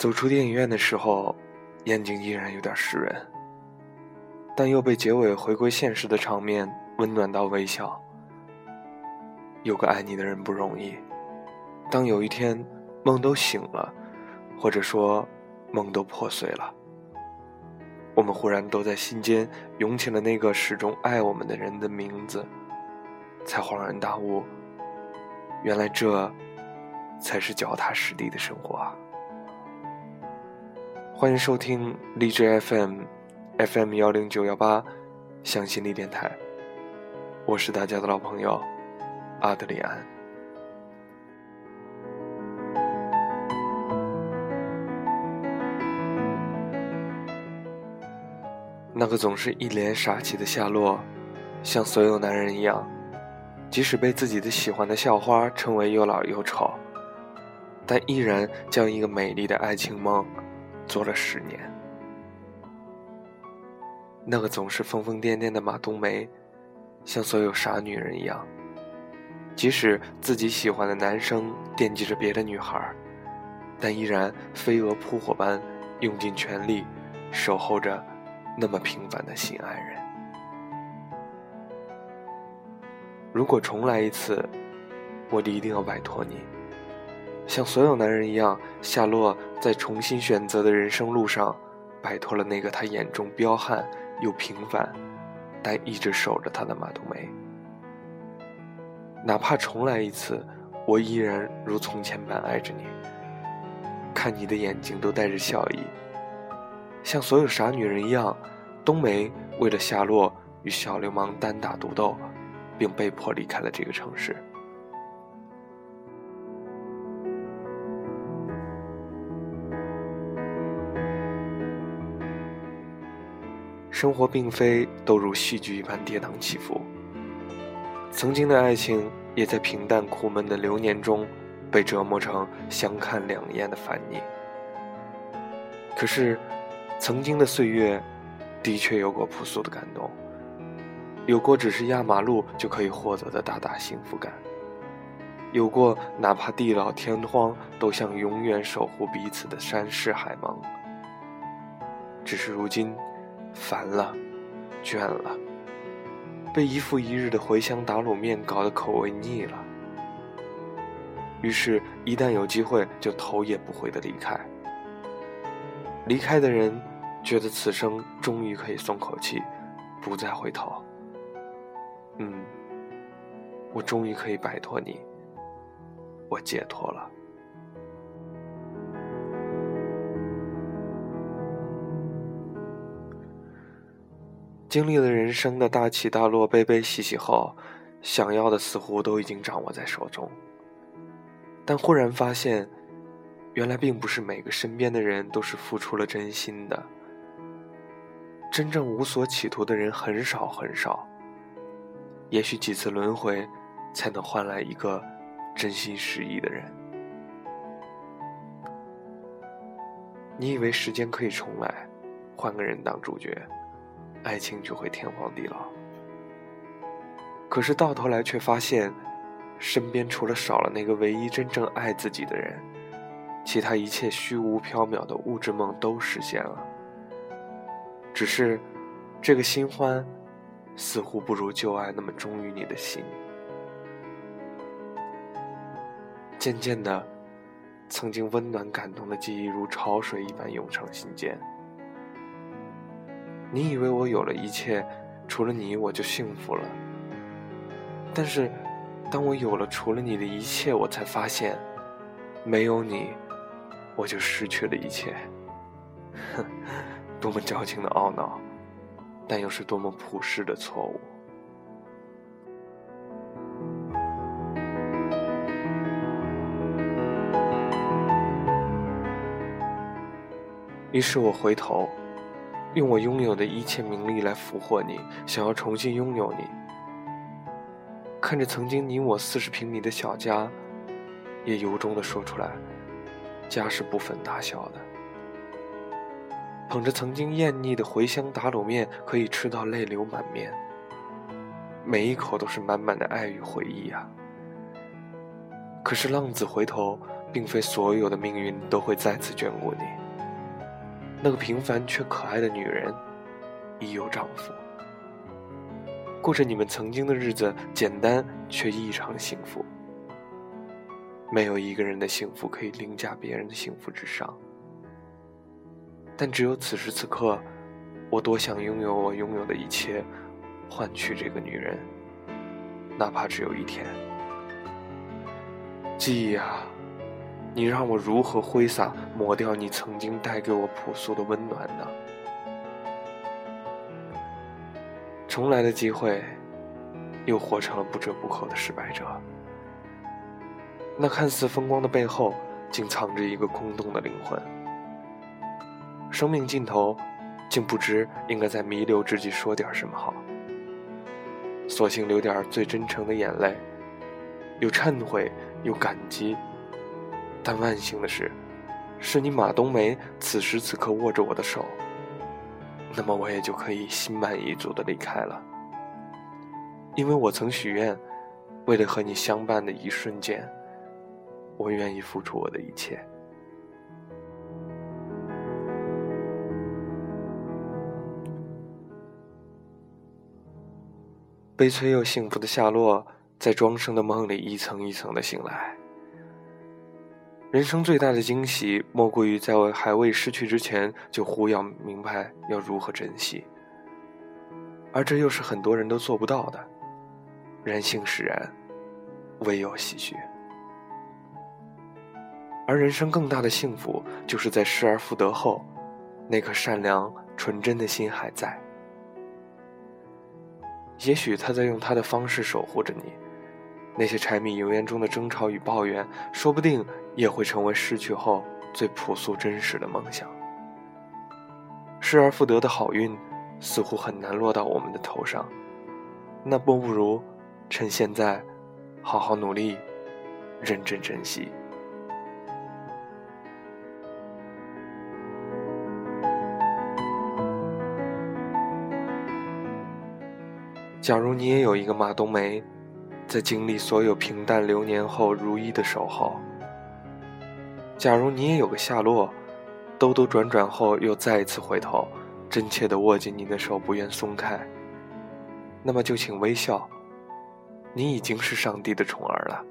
走出电影院的时候，眼睛依然有点湿润，但又被结尾回归现实的场面温暖到微笑。有个爱你的人不容易，当有一天梦都醒了，或者说梦都破碎了，我们忽然都在心间涌起了那个始终爱我们的人的名字，才恍然大悟，原来这才是脚踏实地的生活啊！欢迎收听励志 FM，FM 幺零九幺八，向心力电台。我是大家的老朋友阿德里安。那个总是一脸傻气的夏洛，像所有男人一样，即使被自己的喜欢的校花称为又老又丑，但依然将一个美丽的爱情梦。做了十年，那个总是疯疯癫癫的马冬梅，像所有傻女人一样，即使自己喜欢的男生惦记着别的女孩，但依然飞蛾扑火般用尽全力守候着那么平凡的心爱人。如果重来一次，我一定要摆脱你。像所有男人一样，夏洛在重新选择的人生路上，摆脱了那个他眼中彪悍又平凡，但一直守着他的马冬梅。哪怕重来一次，我依然如从前般爱着你。看你的眼睛都带着笑意。像所有傻女人一样，冬梅为了夏洛与小流氓单打独斗，并被迫离开了这个城市。生活并非都如戏剧一般跌宕起伏，曾经的爱情也在平淡苦闷的流年中，被折磨成相看两厌的烦腻。可是，曾经的岁月，的确有过朴素的感动，有过只是压马路就可以获得的大大幸福感，有过哪怕地老天荒都想永远守护彼此的山势海盟。只是如今。烦了，倦了，被一复一日的茴香打卤面搞得口味腻了。于是，一旦有机会，就头也不回的离开。离开的人，觉得此生终于可以松口气，不再回头。嗯，我终于可以摆脱你，我解脱了。经历了人生的大起大落、悲悲喜喜后，想要的似乎都已经掌握在手中。但忽然发现，原来并不是每个身边的人都是付出了真心的。真正无所企图的人很少很少。也许几次轮回，才能换来一个真心实意的人。你以为时间可以重来，换个人当主角？爱情就会天荒地老，可是到头来却发现，身边除了少了那个唯一真正爱自己的人，其他一切虚无缥缈的物质梦都实现了。只是，这个新欢，似乎不如旧爱那么忠于你的心。渐渐的，曾经温暖感动的记忆如潮水一般涌上心间。你以为我有了一切，除了你我就幸福了。但是，当我有了除了你的一切，我才发现，没有你，我就失去了一切。哼，多么矫情的懊恼，但又是多么朴实的错误。于是我回头。用我拥有的一切名利来俘获你，想要重新拥有你。看着曾经你我四十平米的小家，也由衷的说出来，家是不分大小的。捧着曾经艳腻的茴香打卤面，可以吃到泪流满面。每一口都是满满的爱与回忆啊。可是浪子回头，并非所有的命运都会再次眷顾你。那个平凡却可爱的女人，已有丈夫，过着你们曾经的日子，简单却异常幸福。没有一个人的幸福可以凌驾别人的幸福之上，但只有此时此刻，我多想拥有我拥有的一切，换取这个女人，哪怕只有一天。记忆啊，你让我如何挥洒抹掉你曾经带给我朴素的温暖呢？重来的机会，又活成了不折不扣的失败者。那看似风光的背后，竟藏着一个空洞的灵魂。生命尽头，竟不知应该在弥留之际说点什么好。索性流点最真诚的眼泪，有忏悔，有感激。但万幸的是，是你马冬梅此时此刻握着我的手。那么我也就可以心满意足的离开了，因为我曾许愿，为了和你相伴的一瞬间。我愿意付出我的一切。悲催又幸福的夏洛，在庄生的梦里一层一层的醒来。人生最大的惊喜，莫过于在我还未失去之前，就忽要明白要如何珍惜。而这又是很多人都做不到的。人性使然，唯有唏嘘。而人生更大的幸福，就是在失而复得后，那颗善良纯真的心还在。也许他在用他的方式守护着你，那些柴米油盐中的争吵与抱怨，说不定也会成为失去后最朴素真实的梦想。失而复得的好运，似乎很难落到我们的头上，那不如趁现在，好好努力，认真珍惜。假如你也有一个马冬梅，在经历所有平淡流年后如一的守候；假如你也有个下落，兜兜转转后又再一次回头，真切地握紧你的手不愿松开，那么就请微笑，你已经是上帝的宠儿了。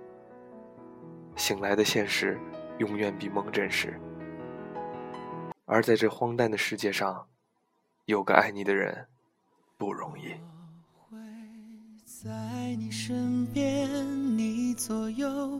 醒来的现实，永远比梦真实。而在这荒诞的世界上，有个爱你的人，不容易。在你身边，你左右，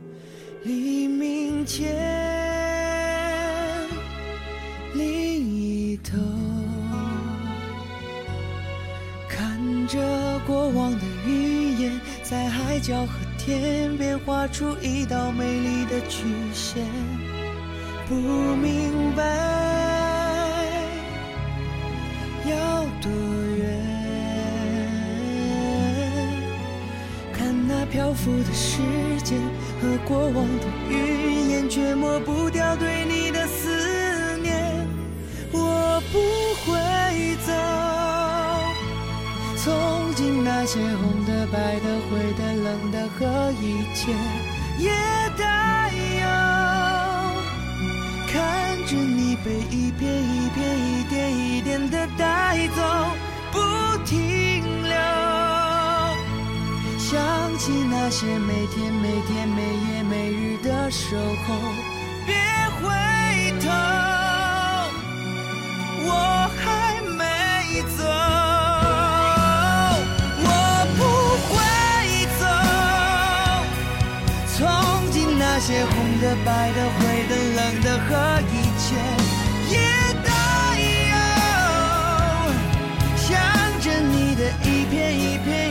黎明前另一头，看着过往的云烟，在海角和天边画出一道美丽的曲线，不明白要漂浮的时间和过往的云烟，却抹不掉对你的思念。我不会走，从今那些红的、白的、灰的、冷的和一切也带有，看着你被一片一片、一点一点的带走，想起那些每天每天每夜每日的守候，别回头，我还没走，我不会走。从今那些红的、白的、灰的、冷的和一切，也带有，想着你的一片一片。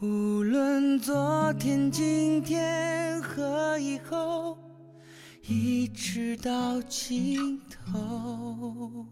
无论昨天、今天和以后，一直到尽头。